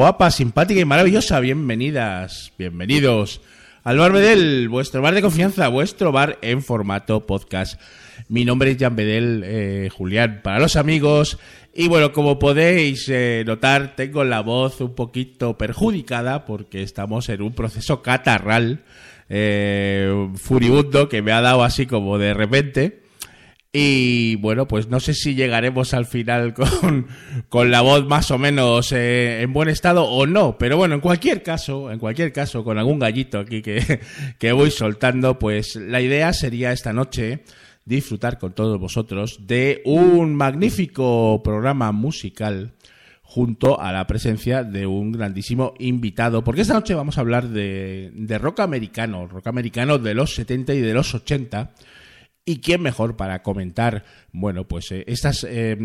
guapa, simpática y maravillosa. Bienvenidas, bienvenidos al Bar Bedel, vuestro bar de confianza, vuestro bar en formato podcast. Mi nombre es Jan Bedel, eh, Julián, para los amigos. Y bueno, como podéis eh, notar, tengo la voz un poquito perjudicada porque estamos en un proceso catarral eh, furibundo que me ha dado así como de repente. Y bueno, pues no sé si llegaremos al final con, con la voz más o menos eh, en buen estado o no, pero bueno, en cualquier caso, en cualquier caso, con algún gallito aquí que, que voy soltando, pues la idea sería esta noche disfrutar con todos vosotros de un magnífico programa musical junto a la presencia de un grandísimo invitado, porque esta noche vamos a hablar de, de rock americano, rock americano de los 70 y de los 80 ¿Y quién mejor para comentar, bueno, pues eh, estas, eh,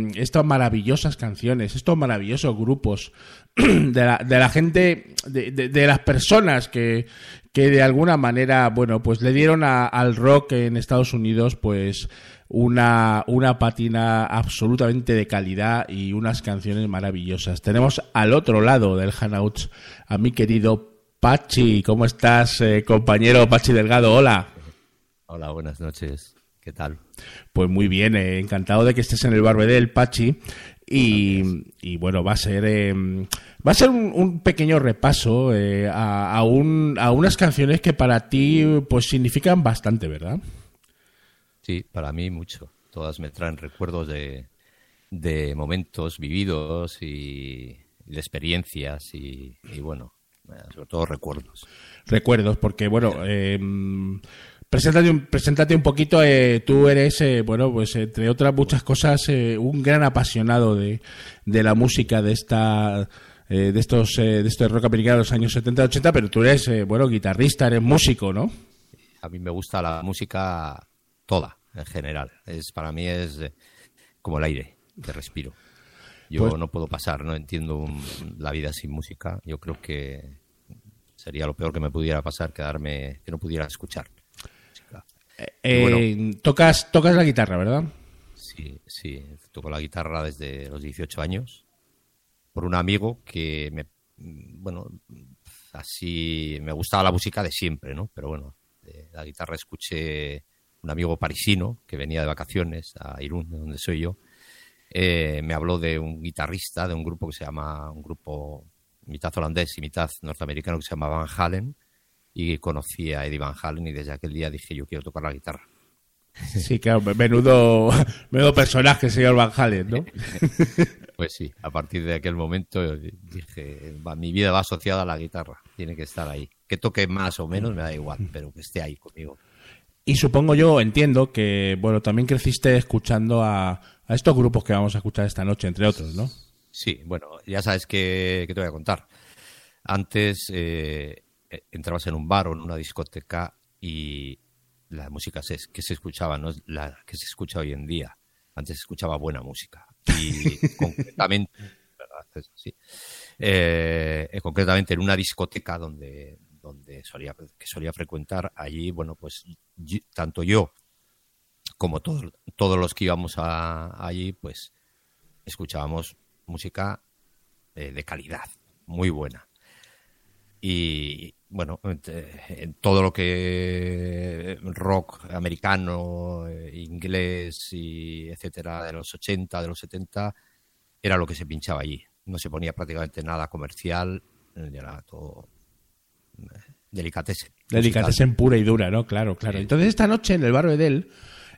maravillosas canciones, estos maravillosos grupos de la, de la gente, de, de, las personas que, que de alguna manera, bueno, pues le dieron al rock en Estados Unidos, pues una, una patina absolutamente de calidad y unas canciones maravillosas. Tenemos al otro lado del Hanouts a mi querido Pachi. ¿Cómo estás, eh, compañero Pachi Delgado? Hola. Hola, buenas noches. ¿Qué tal? Pues muy bien, eh, encantado de que estés en el Barbedel, Pachi. Y, bueno, va a ser eh, va a ser un, pequeño repaso eh, a, un, a unas canciones que para ti pues significan bastante, ¿verdad? Sí, para mí mucho. Todas me traen recuerdos de, de momentos vividos y, de experiencias y, y, bueno, sobre todo recuerdos. Recuerdos, porque bueno, Preséntate un, preséntate un poquito, eh, tú eres, eh, bueno, pues entre otras muchas cosas, eh, un gran apasionado de, de, la música de esta de estos de estos rock americano de los años 70 y 80, pero tú eres, bueno, guitarrista, eres músico, ¿no? A mí me gusta la música toda, en general. Es Para mí es como el aire que respiro. Yo pues no puedo pasar, no entiendo la vida sin música. Yo creo que sería lo peor que me pudiera pasar, quedarme, que no pudiera escuchar. Eh, tocas, tocas la guitarra, ¿verdad? Sí, sí. Toco la guitarra desde los 18 años por un amigo que me, bueno, así me gustaba la música de siempre, ¿no? Pero bueno, la guitarra escuché un amigo parisino que venía de vacaciones a Irún, de donde soy yo. Eh, me habló de un guitarrista de un grupo que se llama, un grupo mitad holandés y mitad norteamericano que se llama Van Halen y conocí a Eddie Van Halen y desde aquel día dije yo quiero tocar la guitarra. Sí, claro, menudo, menudo personaje, señor Van Halen, ¿no? Pues sí, a partir de aquel momento dije, mi vida va asociada a la guitarra, tiene que estar ahí. Que toque más o menos me da igual, pero que esté ahí conmigo. Y supongo yo, entiendo que, bueno, también creciste escuchando a, estos grupos que vamos a escuchar esta noche, entre otros, ¿no? Sí, bueno, ya sabes que, te voy a contar. Antes eh, eh, entrabas en un bar o en una discoteca y la música que se escuchaba no es la que se escucha hoy en día. Antes se escuchaba buena música. Y concretamente, eh, concretamente en una discoteca donde, donde solía, que solía frecuentar, allí, bueno, pues tanto yo como todos, todos los que íbamos allí, pues escuchábamos música eh, de calidad, muy buena. Y, bueno, en todo lo que rock americano, eh, inglés y etcétera de los 80, de los 70 era lo que se pinchaba allí. No se ponía prácticamente nada comercial, era todo eh, delicatessen. Delicatessen pura y dura, ¿no? Claro, claro. Entonces esta noche en el barrio Edel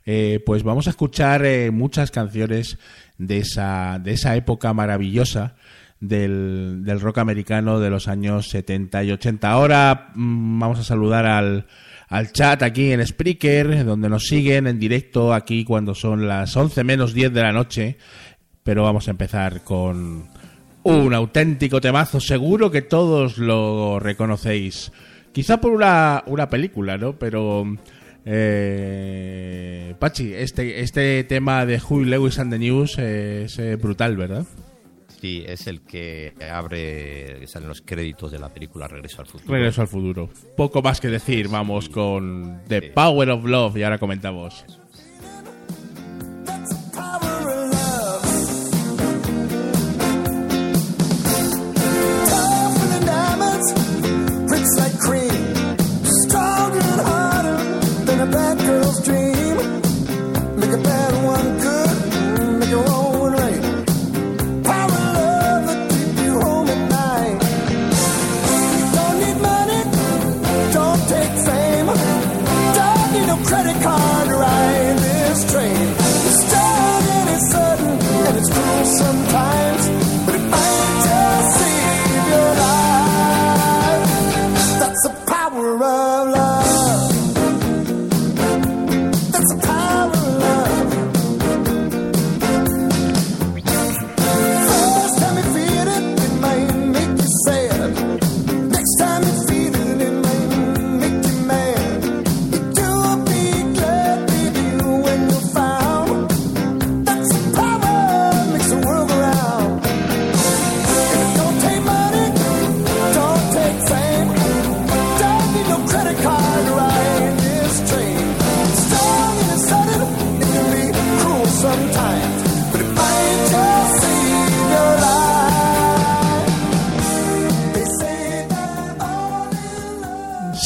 eh, pues vamos a escuchar muchas canciones de esa, de esa época maravillosa del, del rock americano de los años 70 y 80. Ahora mm, vamos a saludar al, al chat aquí en Spreaker, donde nos siguen en directo aquí cuando son las 11 menos 10 de la noche. Pero vamos a empezar con un auténtico temazo. Seguro que todos lo reconocéis. Quizá por una, una película, ¿no? Pero... Eh, Pachi, este, este tema de Huey Lewis and the News es brutal, ¿verdad? Sí, es el que abre, que salen los créditos de la película Regreso al Futuro. Regreso al Futuro. Poco más que decir, vamos con The Power of Love y ahora comentamos.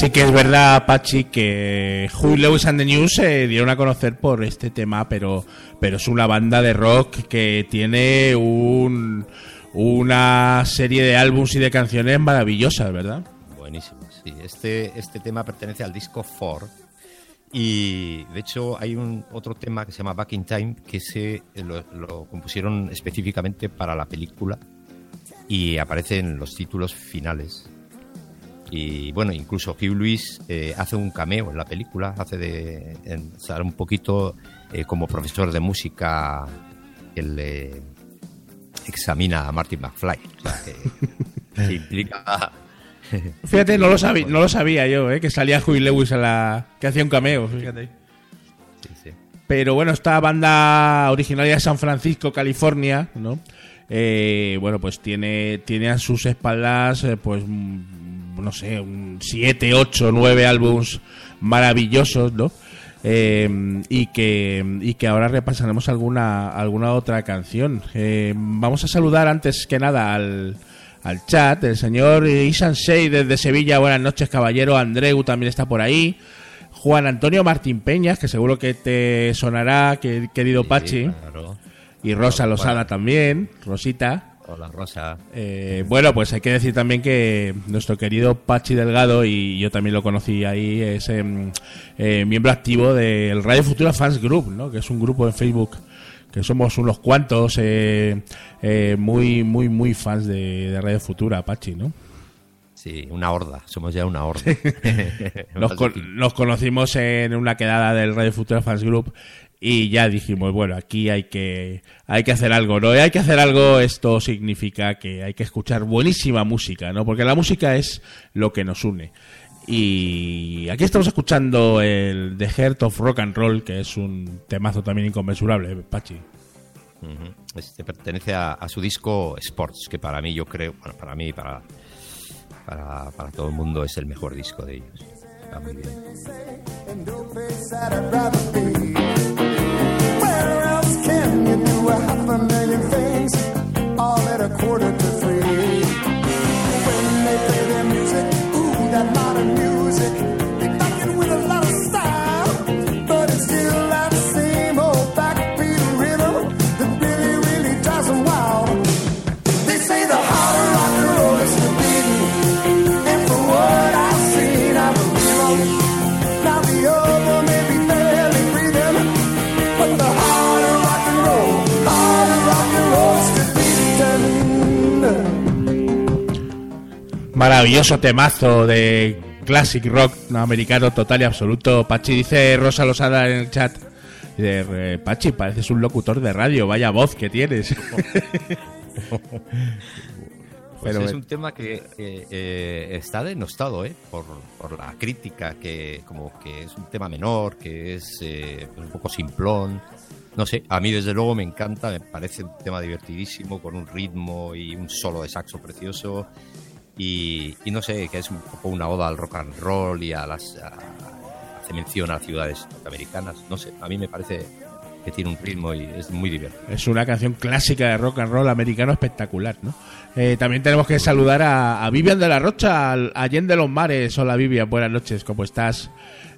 Sí que es verdad, Pachi, que Huey Lewis and the News se dieron a conocer por este tema, pero, pero es una banda de rock que tiene un, una serie de álbums y de canciones maravillosas, ¿verdad? Buenísimo, sí. Este, este tema pertenece al disco Four. Y de hecho hay un otro tema que se llama Back in Time que se lo, lo compusieron específicamente para la película y aparece en los títulos finales. Y bueno, incluso Hugh Lewis eh, hace un cameo en la película, hace de en, sale un poquito eh, como profesor de música que le examina a Martin McFly. O sea, que, que implica. Fíjate, no lo sabía, no lo sabía yo, ¿eh? que salía Huey Lewis a la. que hacía un cameo, fíjate. Sí, sí. Pero bueno, esta banda originaria de San Francisco, California, ¿no? Eh, bueno, pues tiene, tiene a sus espaldas, eh, pues, no sé, un 7, 8, 9 álbums maravillosos, ¿no? Eh, y, que, y que ahora repasaremos alguna, alguna otra canción. Eh, vamos a saludar antes que nada al, al chat. El señor Isan Shey desde Sevilla, buenas noches, caballero. Andreu también está por ahí. Juan Antonio Martín Peñas, que seguro que te sonará, que, querido Sí, Pachi. claro. Y Rosa Losada bueno. también, Rosita. Hola, Rosa. Eh, bueno, pues hay que decir también que nuestro querido Pachi Delgado, y yo también lo conocí ahí, es em, eh, miembro activo del Radio Futura Fans Group, ¿no? que es un grupo en Facebook que somos unos cuantos eh, muy, muy, muy fans de, de Radio Futura, Pachi, ¿no? Sí, una horda. Somos ya una horda. Nos, con- nos conocimos en una quedada del Radio Futura Fans Group y ya dijimos, bueno, aquí hay que, hay que hacer algo, ¿no? Y hay que hacer algo, esto significa que hay que escuchar buenísima música, ¿no? Porque la música es lo que nos une. Y aquí estamos escuchando el The Heart of Rock and Roll, que es un temazo también inconmensurable, Pachi. Ujú. Este pertenece a, a su disco Sports, que para mí yo creo, bueno, para mí y para, para, para todo el mundo es el mejor disco de ellos. Está muy bien. A half a million things all at a quarter to Maravilloso temazo de classic rock americano total y absoluto. Pachi dice Rosa Losada en el chat. Dice, eh, Pachi, pareces un locutor de radio, vaya voz que tienes. Pues Pero, es un tema que eh, eh, está denostado ¿eh? por, por la crítica, que como que es un tema menor, que es eh, un poco simplón. No sé, a mí desde luego me encanta, me parece un tema divertidísimo, con un ritmo y un solo de saxo precioso. Y, y no sé, que es un poco una oda al rock and roll y a las. a- hace mención a ciudades norteamericanas. No sé, a mí me parece que tiene un ritmo y es muy divertido. Es una canción clásica de rock and roll americano espectacular, ¿no? Eh, también tenemos que saludar a, a Vivian de la Rocha, al Allende los Mares. Hola Vivian, buenas noches, ¿cómo estás?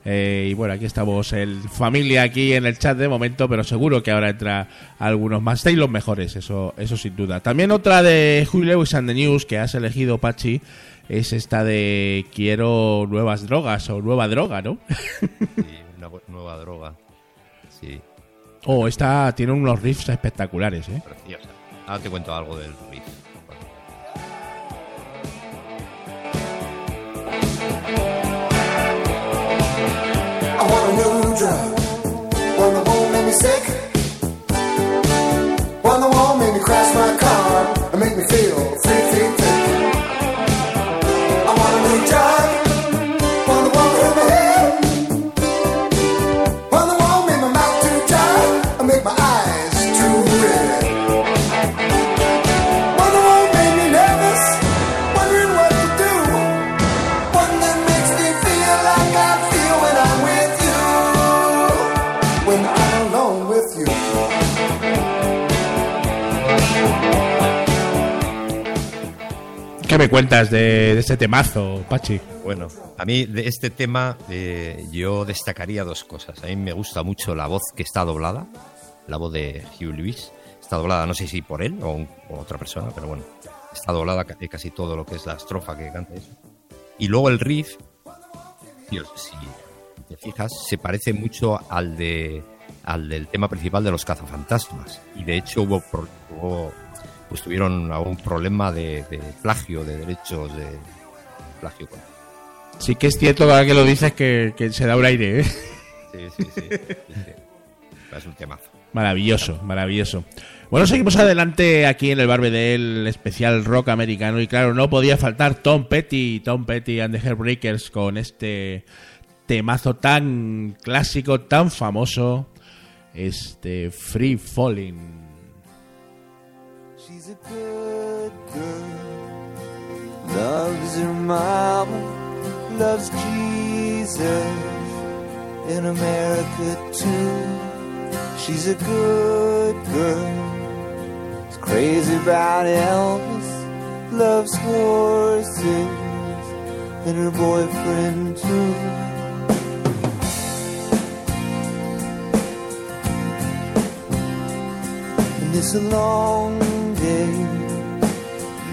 Eh, y bueno, aquí estamos, el familia aquí en el chat de momento, pero seguro que ahora entra algunos más. Estáis los mejores, eso, eso sin duda. También otra de Huey Lewis and the News que has elegido, Pachi, es esta de Quiero nuevas drogas o nueva droga, ¿no? Y una nueva droga. Sí, oh, esta tiene unos riffs espectaculares, ¿eh? preciosa. Ahora te cuento algo del riff. Car and me cuentas de, de este temazo, Pachi? Bueno, a mí de este tema eh, yo destacaría dos cosas. A mí me gusta mucho la voz que está doblada, la voz de Hugh Lewis. Está doblada, no sé si por él o, un- o otra persona, pero bueno, está doblada ca- casi todo lo que es la estrofa que canta eso. Y luego el riff, tío, si te fijas, se parece mucho al de al del tema principal de los cazafantasmas. Y de hecho hubo, hubo- pues tuvieron algún problema de, de plagio, de derechos de plagio Sí que es cierto ahora que lo dices que, que se da un aire, ¿eh? Sí, sí, sí. Es un temazo. Maravilloso, maravilloso. Bueno, seguimos adelante aquí en el Barbe del especial rock americano y claro, no podía faltar Tom Petty, Tom Petty and the Heartbreakers con este temazo tan clásico, tan famoso, este Free Falling. She's a good girl. Loves her mama. Loves Jesus. In America too. She's a good girl. Is crazy about Elvis. Loves horses. And her boyfriend too. And it's a long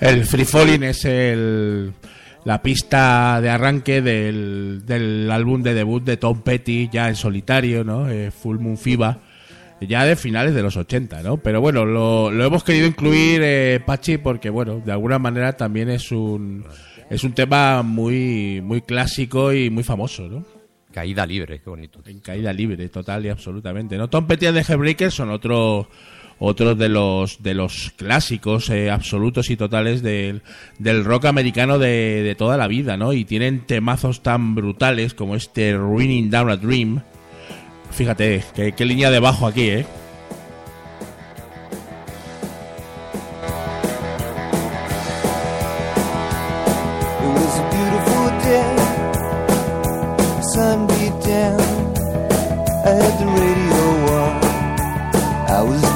El Free Falling es el, la pista de arranque del, del álbum de debut de Tom Petty, ya en solitario, ¿no? Eh, Full Moon Fiba, ya de finales de los 80, ¿no? Pero bueno, lo, lo hemos querido incluir, eh, Pachi, porque bueno, de alguna manera también es un, es un tema muy, muy clásico y muy famoso, ¿no? Caída libre, qué bonito. En caída libre, total y absolutamente. ¿no? Tom Petty and the Heartbreakers son otro, otros de los de los clásicos eh, absolutos y totales del, del rock americano de, de toda la vida, ¿no? Y tienen temazos tan brutales como este Ruining Down a Dream. Fíjate, qué línea de bajo aquí, ¿eh?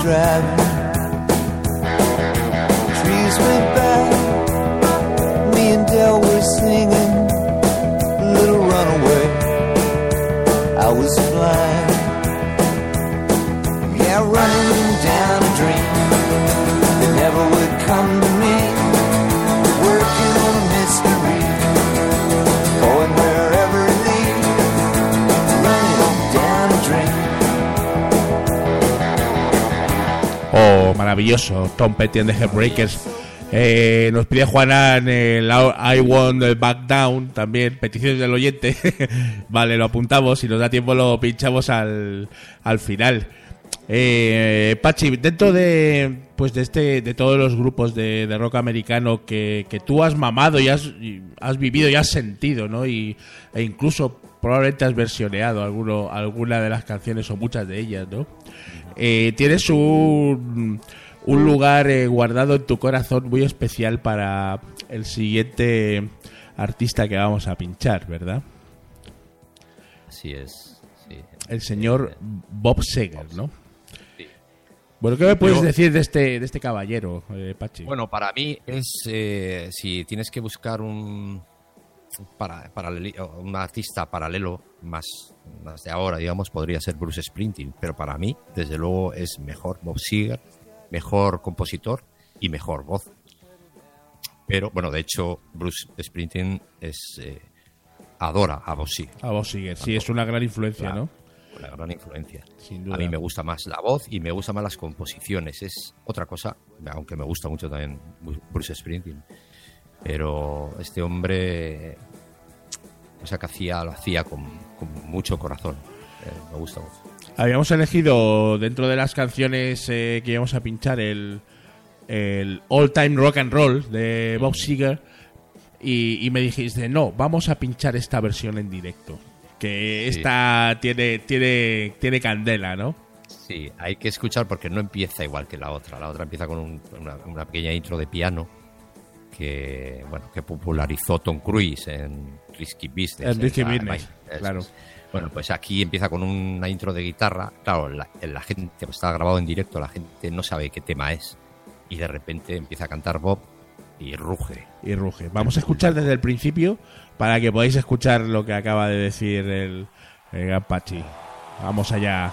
Driving. Oh, maravilloso, Tom Petty and the Heartbreakers. Eh, nos pide Juana en el I Want Back Down también, peticiones del oyente. vale, lo apuntamos, si nos da tiempo lo pinchamos al, al final. Eh, Pachi, dentro de pues de este de todos los grupos de, de rock americano que, que tú has mamado y has, has vivido y has sentido, ¿no? Y, e incluso probablemente has versioneado alguno, alguna de las canciones o muchas de ellas, ¿no? Eh, tienes un, un lugar eh, guardado en tu corazón muy especial para el siguiente artista que vamos a pinchar, ¿verdad? Así es. sí. El señor Bob Seger, ¿no? Bueno, ¿qué me puedes decir de este, de este caballero, eh, Pachi? Bueno, para mí es eh, si tienes que buscar un para, un artista paralelo más, más de ahora, digamos, podría ser Bruce Springsteen, pero para mí, desde luego, es mejor Bob Seger, mejor compositor y mejor voz. Pero bueno, de hecho, Bruce Springsteen es eh, adora a Bob Seger. A Bob Seger, sí, es una gran influencia. ¿no? Una gran influencia. Sin duda. A mí me gusta más la voz y me gustan más las composiciones. Es otra cosa, aunque me gusta mucho también Bruce Springsteen. Pero este hombre, o sea, que hacía, lo hacía con, con mucho corazón. eh, me gusta mucho. Habíamos elegido dentro de las canciones eh, que íbamos a pinchar el, el All Time Rock and Roll de Bob Seger y, y me dijiste, no, vamos a pinchar esta versión en directo. Que Sí. esta tiene, tiene, tiene candela, ¿no? Sí, hay que escuchar porque no empieza igual que la otra. La otra empieza con un- una, una pequeña intro de piano que bueno que popularizó Tom Cruise en Risky Business. En Risky Business, claro. Bueno, pues aquí empieza con una intro de guitarra. Claro, la, la gente, pues está grabado en directo, la gente no sabe qué tema es. Y de repente empieza a cantar Bob y ruge. Y ruge. Vamos a escuchar desde el principio para que podáis escuchar lo que acaba de decir el, el gran Pachi. Vamos allá.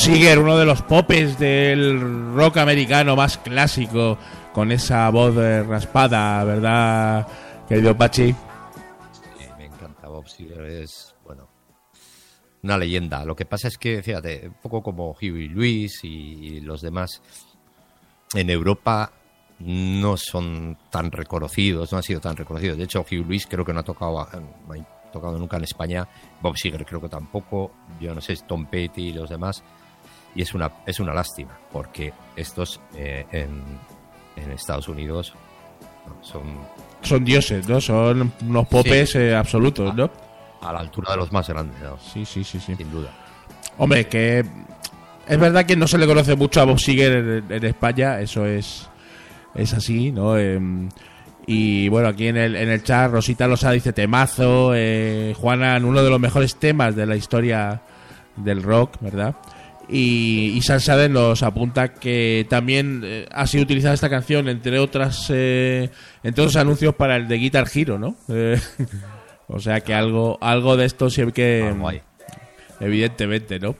Seger, uno de los popes del rock americano más clásico, con esa voz eh, raspada, ¿verdad, querido Pachi? Sí, me encanta Bob Seger, es, bueno, una leyenda. Lo que pasa es que, fíjate, un poco como Huey Lewis y los demás, en Europa no son tan reconocidos, no han sido tan reconocidos. De hecho, Huey Lewis creo que no ha tocado, no ha tocado nunca en España. Bob Seger creo que tampoco. Yo no sé, Tom Petty y los demás. Y es una, es una lástima, porque estos eh, en, en Estados Unidos son Son dioses, ¿no? Son unos popes eh, absolutos, ¿no? a la altura de los más grandes, ¿no? Sí, sí, sí, sí. sin duda. Hombre, que es verdad que no se le conoce mucho a Bob Seger en, en España, eso es, es así, ¿no? Em, y bueno, aquí en el, en el chat Rosita Losa dice temazo, eh, Juanan, uno de los mejores temas de la historia del rock, ¿verdad? Y, y San Saden nos apunta que también eh, ha sido utilizada esta canción, entre otras, eh, entre otros anuncios para el de Guitar Hero, ¿no? Eh, o sea que algo, algo de esto sí que, evidentemente, ¿no?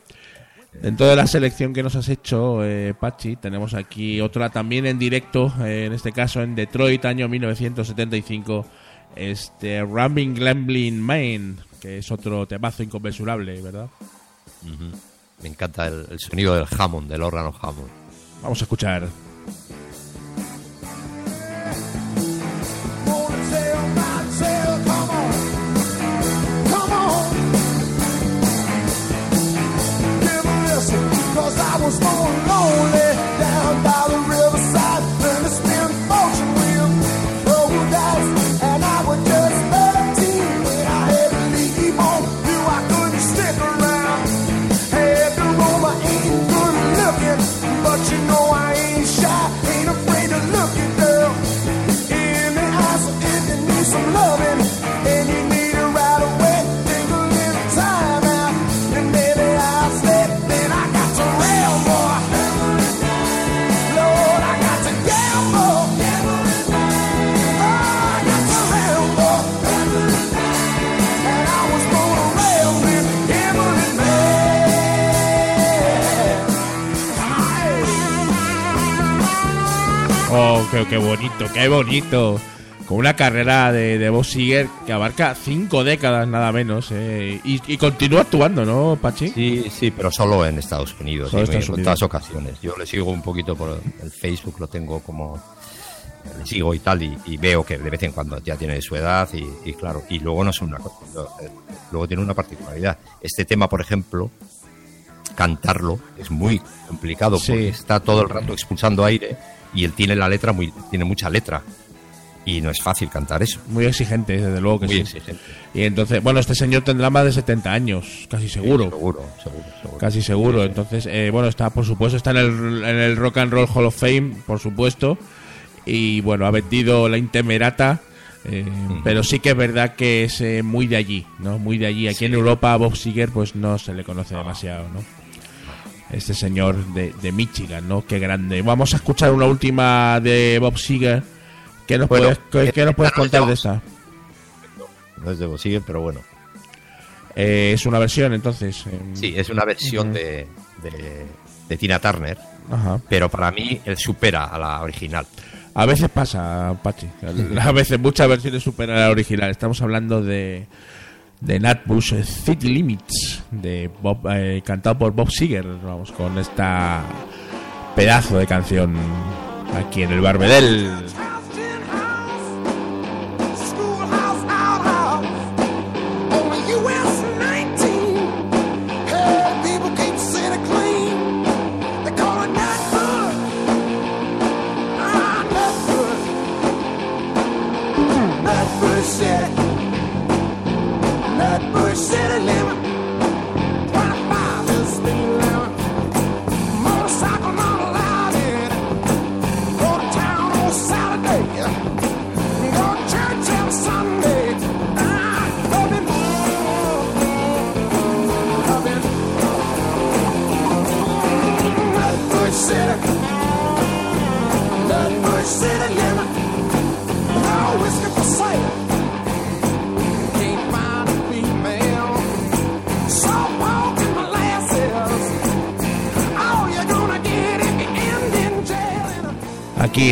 Dentro de la selección que nos has hecho, eh, Pachi, tenemos aquí otra también en directo, en este caso en Detroit, año 1975, este Rambling Glamblin Main, que es otro temazo inconmensurable, ¿verdad? Me encanta el, el sonido del Hammond, del órgano Hammond. Vamos a escuchar. Qué, qué bonito, qué bonito. Con una carrera de, de Bob Seger que abarca cinco décadas nada menos. eh, y, y continúa actuando, ¿no, Pachi? Sí, sí, pero solo en Estados Unidos, Solo y en Estados Unidos. ocasiones. Yo le sigo un poquito por el Facebook, lo tengo como le sigo y tal, y, y veo que de vez en cuando ya tiene su edad y, y claro, y luego no es una cosa, eh, luego tiene una particularidad. Este tema, por ejemplo, cantarlo es muy complicado Sí. porque está todo el rato expulsando aire y él tiene la letra muy, tiene mucha letra y no es fácil cantar eso. Muy exigente, desde luego que Muy sí. exigente. Y entonces, bueno, este señor tendrá más de 70 años, casi seguro. Seguro, seguro, seguro. Casi seguro. Entonces, eh, bueno, está, por supuesto, está en el, en el Rock and Roll Hall of Fame, por supuesto. Y bueno, ha vendido la Intemerata. eh, Pero sí que es verdad que es eh, muy de allí, ¿no? Muy de allí. Aquí en Europa a Bob Seger pues no se le conoce demasiado, ¿no? Este señor de, de Michigan, ¿no? Qué grande. Vamos a escuchar una última de Bob Seger. ¿Qué nos Bueno, puedes, qué, nos puedes no contar de esta? No es de Bossier, pero bueno. Eh, es una versión, entonces. em, Sí, es una versión de, de, de Tina Turner, Ajá. pero para mí él supera a la original. A veces pasa, Pachi. A veces muchas versiones superan a la original. Estamos hablando de, de Nat Bush, eh, City Limits, de Bob, eh, cantado por Bob Seger. Vamos, con esta pedazo de canción aquí en el Barbedel.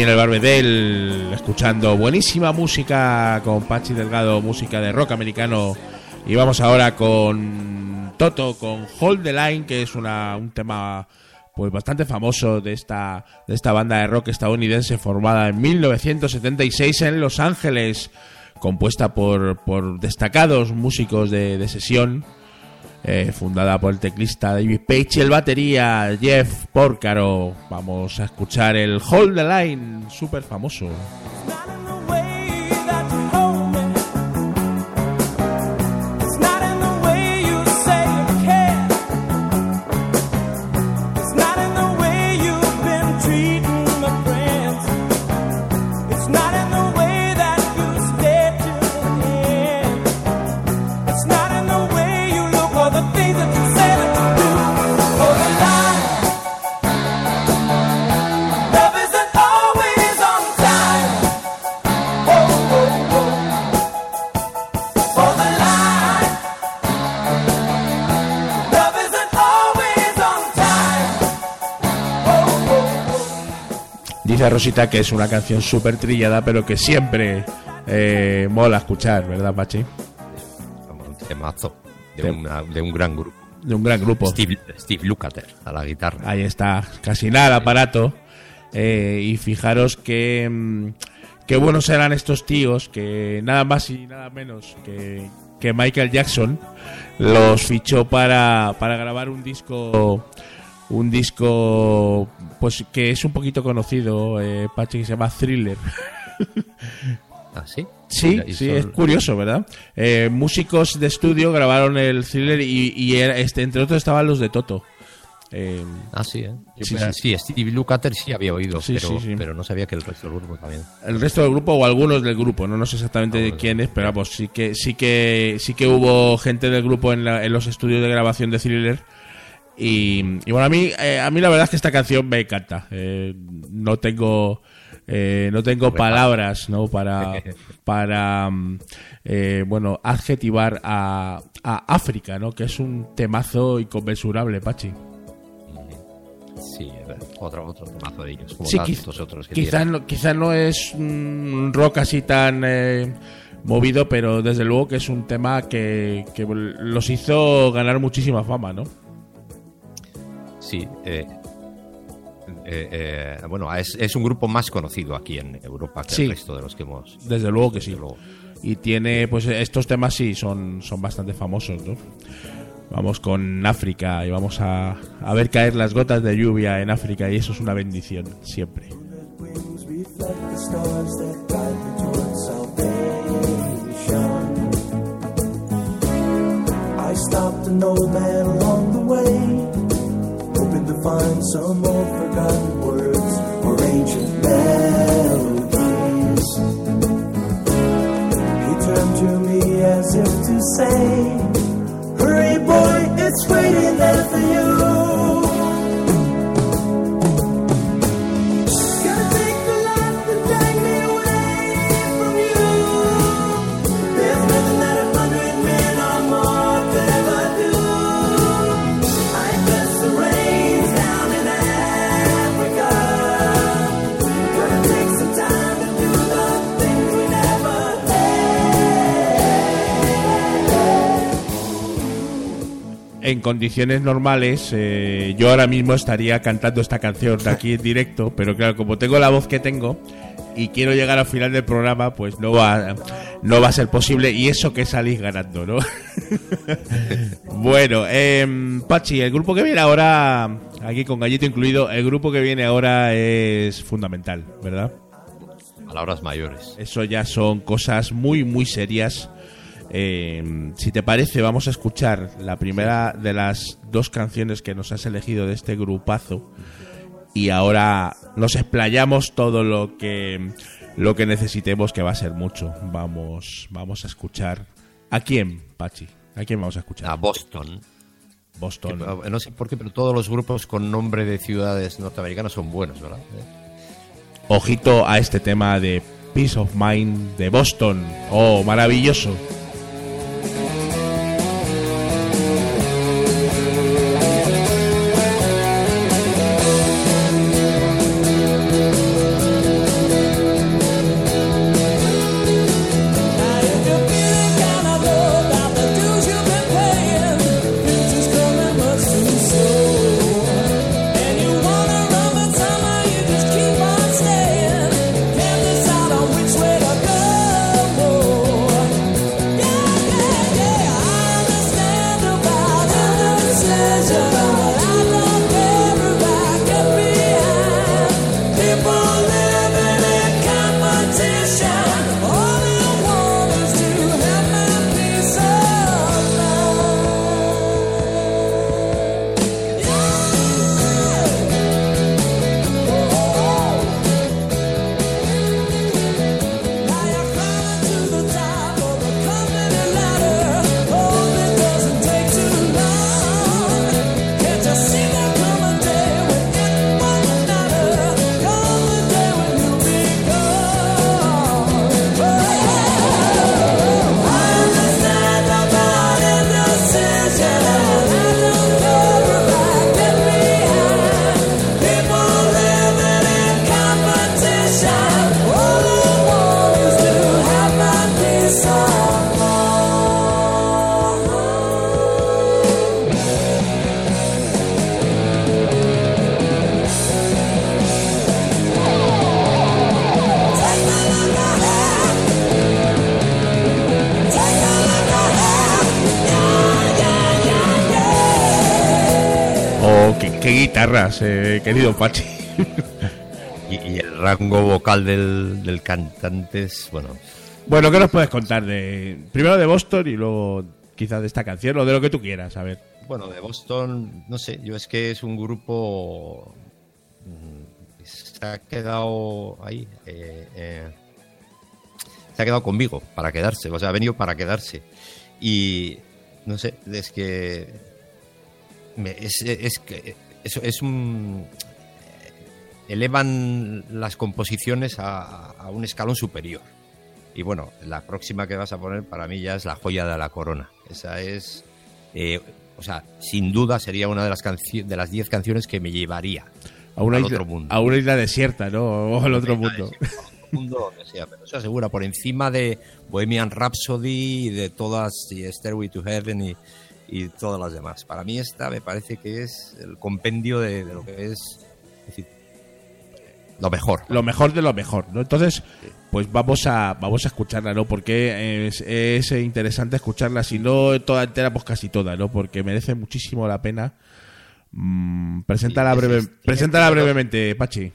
En el Barbedel, escuchando buenísima música con Pachi Delgado, música de rock americano. Y vamos ahora con Toto, con Hold the Line, que es una, un tema pues bastante famoso de esta, de esta banda de rock estadounidense formada en 1976 en Los Ángeles, compuesta por, por destacados músicos de sesión, eh, fundada por el teclista David Page y el batería Jeff Porcaro. Vamos a escuchar el Hold the Line, súper famoso. Rosita que es una canción súper trillada, pero que siempre eh, mola escuchar, ¿verdad, Pachi? Un temazo de, Tem- una- de un gran grupo. De un gran grupo. Steve, Steve Lukather a la guitarra. Ahí está, casi nada el aparato. Eh, y fijaros que mm, qué buenos eran estos tíos, que nada más y nada menos que, que Michael Jackson los fichó para, para grabar un disco un disco pues que es un poquito conocido, eh, Pachi, que se llama Thriller. ¿Ah, sí? Sí, sí, son- es curioso, ¿verdad? Eh, músicos de estudio grabaron el thriller y, y era- este, entre otros estaban los de Toto. Eh, Ah, sí, ¿eh? Sí, pensaba- sí. sí, Steve Lukather sí había oído, Sí, pero, sí, sí. pero no sabía que el resto del grupo también. el resto del grupo o algunos del grupo, no, no sé exactamente de quién es, pero vamos, sí que sí que sí que hubo gente del grupo en, la- en los estudios de grabación de Thriller. Y, y bueno, a mí eh, a mí la verdad es que esta canción me encanta. Eh, no tengo eh, no tengo palabras, ¿no? Para para mm, eh, bueno adjetivar a, a África, ¿no? Que es un temazo inconmensurable, Pachi. Sí. Otro, otro temazo de ellos, como Sí, tantos quiz- otros que quizá, no, quizá no es un rock así tan eh, movido, pero desde luego que es un tema que, que los hizo ganar muchísima fama, ¿no? Sí, eh, eh, eh, bueno, es, es un grupo más conocido aquí en Europa que Sí. el resto de los que hemos. Desde luego que desde sí. luego. Y tiene, pues estos temas sí son, son bastante famosos, ¿no? Vamos con África y vamos a, a ver caer las gotas de lluvia en África y eso es una bendición, siempre. stopped an old man along the way, hoping to find some old forgotten words or ancient melodies. He turned to me as if to say, Hurry, boy, it's waiting there for you. En condiciones normales, eh, yo ahora mismo estaría cantando esta canción aquí en directo, pero claro, como tengo la voz que tengo y quiero llegar al final del programa, pues no va, no va a ser posible y eso que salís ganando, ¿no? bueno, em, Pachi, el grupo que viene ahora, aquí con Gallito incluido, el grupo que viene ahora es fundamental, ¿verdad? Palabras mayores. Eso ya son cosas muy, muy serias. Eh, si te parece, vamos a escuchar la primera de las dos canciones que nos has elegido de este grupazo. Y ahora nos explayamos todo lo que lo que necesitemos, que va a ser mucho. Vamos, vamos a escuchar. ¿A quién, Pachi? ¿A quién vamos a escuchar? A Boston. Boston. Que, no sé por qué, pero todos los grupos con nombre de ciudades norteamericanas son buenos, ¿verdad? Ojito a este tema de Peace of Mind de Boston. Oh, maravilloso. Guitarras, eh, querido Pachi. Y, y el rango vocal del, del cantante es, bueno, Bueno, ¿qué nos puedes contar de primero de Boston y luego quizás de esta canción o de lo que tú quieras? A ver. Bueno, de Boston, no sé, yo es que es un grupo mm, que se ha quedado ahí, eh, eh, se ha quedado conmigo para quedarse, o sea, ha venido para quedarse. Y no sé, es que me- es, es que es, es un elevan las composiciones a, a un escalón superior. Y bueno, la próxima que vas a poner para mí ya es la joya de la corona. Esa es, eh, o sea, sin duda sería una de las de las 10 canciones que me llevaría. a una, al isla, otro mundo. a una isla desierta, ¿no? O al otro mundo. al mundo donde sea, pero eso asegura por encima de Bohemian Rhapsody y de todas, y Stairway to Heaven y, y todas las demás. Para mí esta me parece que es el compendio de, de lo que es, es decir, lo mejor. Lo mejor de lo mejor, ¿no? Entonces, pues vamos a vamos a escucharla, ¿no? Porque es, es interesante escucharla, si no toda entera, pues casi toda, ¿no? Porque merece muchísimo la pena. Mm, preséntala, Sí, breve- preséntala brevemente, Pachi.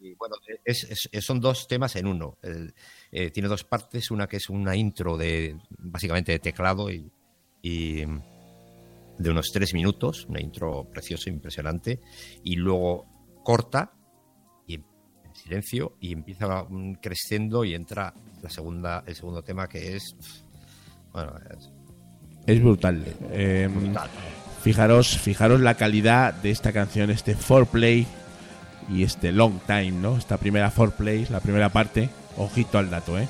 Y bueno, es- es- son dos temas en uno. El- eh, tiene dos partes, una que es una intro de básicamente de teclado y, y de unos tres minutos, una intro preciosa, impresionante, y luego corta y en silencio y empieza creciendo y entra la segunda, el segundo tema que es bueno, es Es brutal. Eh, brutal. Fijaros, fijaros la calidad de esta canción, este foreplay y este long time, ¿no? Esta primera foreplay, la primera parte. Ojito al dato, ¿eh?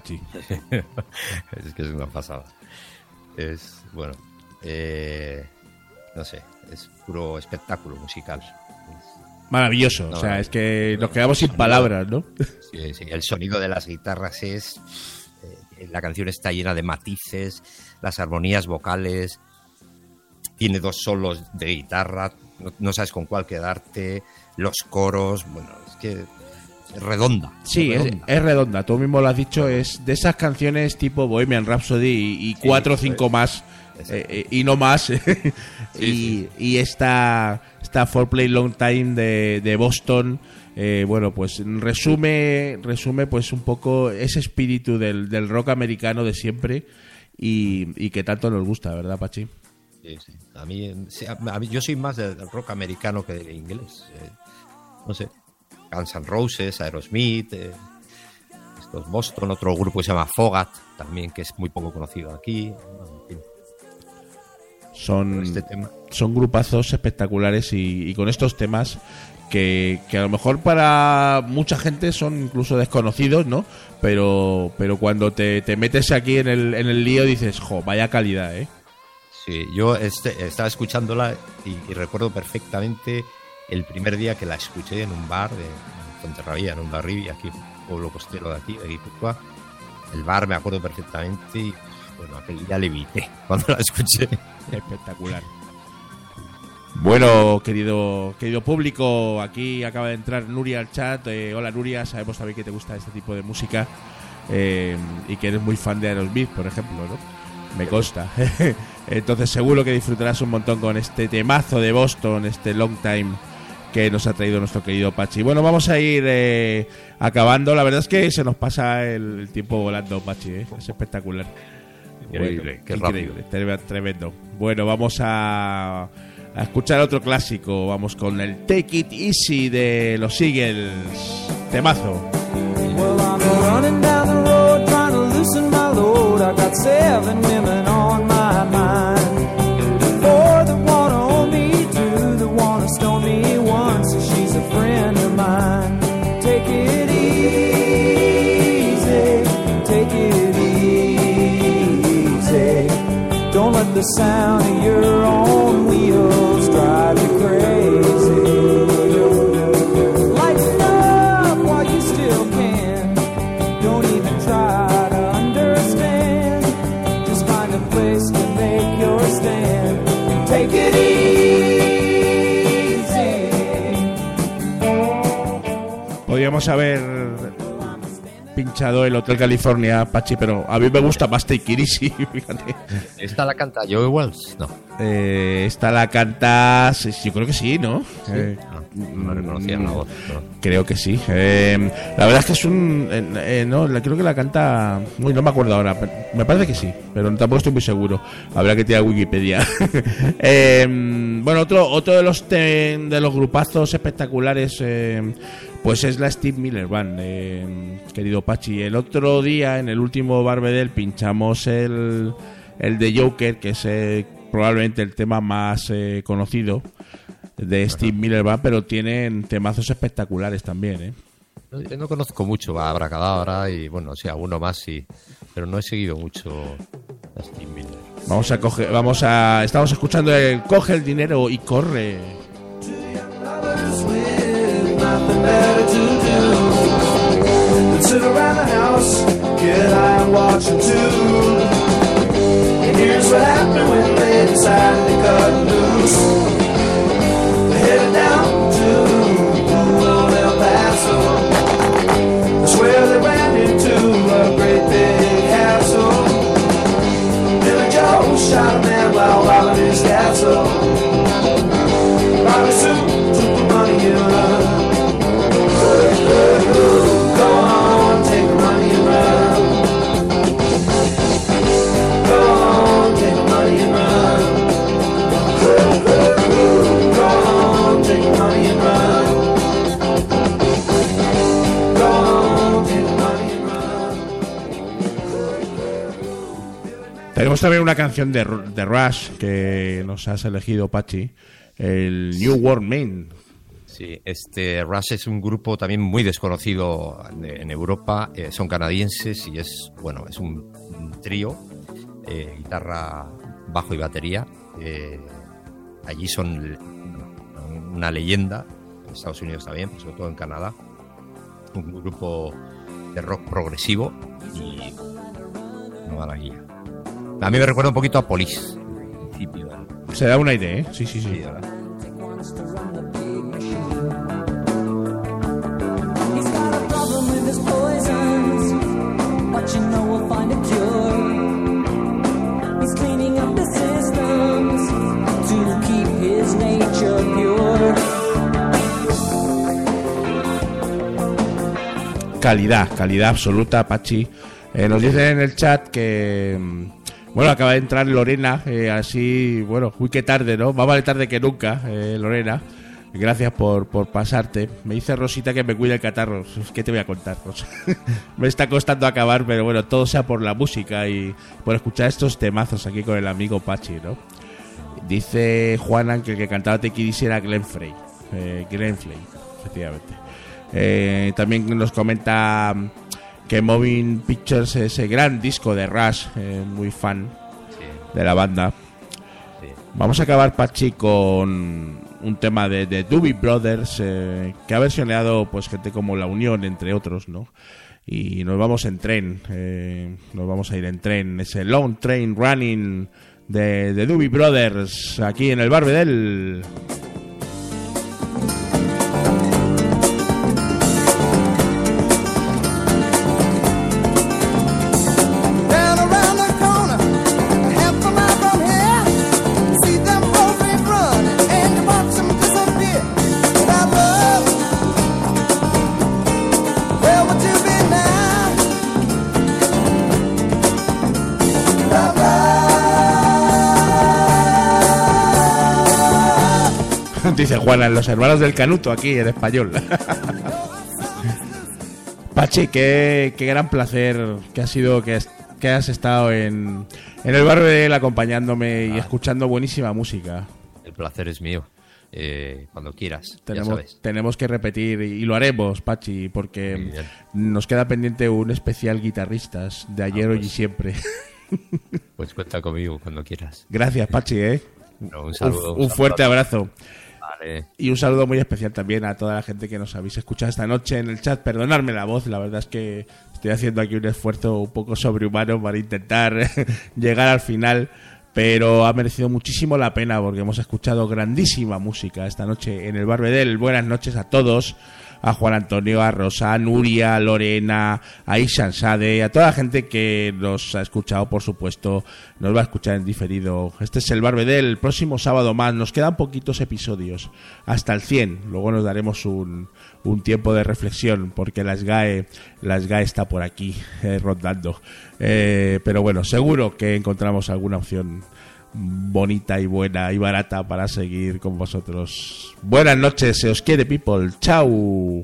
Pachi. es que es una pasada. Es, bueno, eh, no sé, es puro espectáculo musical. Maravilloso. No, o sea, es que no, nos quedamos sin palabras, ¿no? Sí, sí, El sonido de las guitarras es. eh, la canción está llena de matices, las armonías vocales. Tiene dos solos de guitarra, no, no sabes con cuál quedarte. Los coros, bueno, es que redonda. Sí, es, redonda. es redonda, tú mismo lo has dicho, es de esas canciones tipo Bohemian Rhapsody y, y cuatro o cinco es. más eh, eh, y no más. y, sí. y esta, esta For Play Long Time de, de Boston, eh, bueno, pues resume, resume pues un poco ese espíritu del, del rock americano de siempre y, y que tanto nos gusta, ¿verdad, Pachi? Sí, sí. A mí, a mí- yo soy más del rock americano que del inglés. eh, no sé. Guns N' Roses, Aerosmith, eh, estos Boston, otro grupo que se llama Fogat, también que es muy poco conocido aquí. En fin, Son, este tema. son grupazos espectaculares y, y con estos temas que, que a lo mejor para mucha gente son incluso desconocidos, ¿no? Pero, pero cuando te, te metes aquí en el, en el lío dices, jo, vaya calidad, ¿eh? Sí, yo este- estaba escuchándola y, y recuerdo perfectamente el primer día que la escuché en un bar de Ponterrabía, en un barri, aquí, pueblo costero de aquí, de Guipúzcoa. El bar me acuerdo perfectamente y bueno, aquel día le evité cuando la escuché. Espectacular. Bueno, querido querido público, aquí acaba de entrar Nuria al chat. Eh, hola Nuria, sabemos también que te gusta este tipo de música eh, y que eres muy fan de Aerosmith, por ejemplo, ¿no? Me consta. Entonces seguro que disfrutarás un montón con este temazo de Boston, este long time que nos ha traído nuestro querido Pachi. Bueno, vamos a ir eh, acabando. La verdad es que se nos pasa el, el tiempo volando, Pachi. ¿eh? Es espectacular. Increíble, qué increíble, tremendo, tremendo. Bueno, vamos a, a escuchar otro clásico. Vamos con el Take It Easy de los Eagles. Temazo. Well, I'm the sound of your own wheels drive you crazy. Up while you still can. Don't even try to understand. Just find a place to make your stand. Take it easy. Podríamos haber pinchado el Hotel California, Pachi, pero a mí me gusta más Easy, fíjate. ¿Esta la canta Joe Wells? No. Eh, esta la canta, sí, yo creo que sí, ¿no? Eh, No, no reconocía la voz. pero- Creo que sí. Eh, la verdad es que es un. eh, no, la- creo que la canta. Uy, no me acuerdo ahora. Me parece que sí, pero tampoco estoy muy seguro. Habrá que tirar Wikipedia. Bueno, otro, otro de los te- de los grupazos espectaculares. Eh, pues es la Steve Miller Band, eh, querido Pachi. El otro día, en el último Barbedel, pinchamos el, el de Joker, que es eh, probablemente el tema más eh, conocido de Steve Miller Band, pero tienen temazos espectaculares también, ¿eh? No, yo no conozco mucho a Abracadabra y bueno, sí, alguno más sí, pero no he seguido mucho a Steve Miller. Vamos a coger, vamos a, estamos escuchando el coge el dinero y corre. Sit around the house, get high and watch a tube. And here's what happened when they decided to cut loose. They headed down to old El Paso. That's where they ran into a great big hassle. Billy Joe shot a man while robbing his castle. Bobby Sue run. Tenemos también una canción de, de Rush que nos has elegido, Pachi. El New World Man. Sí, este Rush es un grupo también muy desconocido en, Europa, eh, son canadienses y es, bueno, es un, trío, eh, guitarra, bajo y batería. eh, allí son una leyenda, en Estados Unidos también, sobre todo en Canadá. Un grupo de rock progresivo y no da la guía. A mí me recuerda un poquito a Polis. Se da una idea, ¿eh? Sí, sí, sí. calidad, calidad absoluta, Pachi. Eh, nos dicen en el chat que mm, bueno, acaba de entrar Lorena, eh, así, bueno, uy, qué tarde, ¿no? Más vale tarde que nunca, eh, Lorena. Gracias por, por pasarte. Me dice Rosita que me cuida el catarro. ¿Qué te voy a contar, Rosa? me está costando acabar, pero bueno, todo sea por la música y por escuchar estos temazos aquí con el amigo Pachi, ¿no? Dice Juanan que el que cantaba Te era Glenn Frey. Eh, Glenn Frey, efectivamente. Eh, también nos comenta que Moving Pictures es ese gran disco de Rush, eh, muy fan Sí, de la banda. sí. Vamos a acabar, Pachi, con un tema de, de Doobie Brothers eh, que ha versioneado pues gente como La Unión, entre otros, ¿no? Y nos vamos en tren, eh, nos vamos a ir en tren, ese Long Train Running de, de Doobie Brothers aquí en el Barbedel. Love, Dice Juana, los hermanos del Canuto aquí en español. Pachi, qué, qué gran placer que ha sido que, has- que has estado en, en el Barbedel acompañándome y escuchando buenísima música. El placer es mío. Eh, cuando quieras, ya Tenemos, sabes. tenemos que repetir y lo haremos, Pachi, porque nos queda pendiente un especial guitarristas de ayer, Ah, hoy pues. y siempre. Pues cuenta conmigo cuando quieras. Gracias, Pachi, ¿eh? Un, saludo. un fuerte abrazo. Vale. Y un saludo muy especial también a toda la gente que nos habéis escuchado esta noche en el chat. Perdonadme la voz, la verdad es que estoy haciendo aquí un esfuerzo un poco sobrehumano para intentar llegar al final. Pero ha merecido muchísimo la pena porque hemos escuchado grandísima música esta noche en el Barbedel. Buenas noches a todos. A Juan Antonio, a Rosa, a Nuria, a Lorena, a Ishan Sade, a toda la gente que nos ha escuchado, por supuesto, nos va a escuchar en diferido. Este es el Barbedel, el próximo sábado más. Nos quedan poquitos episodios, hasta el 100. Luego nos daremos un, un tiempo de reflexión, porque la SGAE, la SGAE está por aquí, eh, rondando. Eh, pero bueno, seguro que encontramos alguna opción bonita y buena y barata para seguir con vosotros. Buenas noches, se os quiere, people. Chao.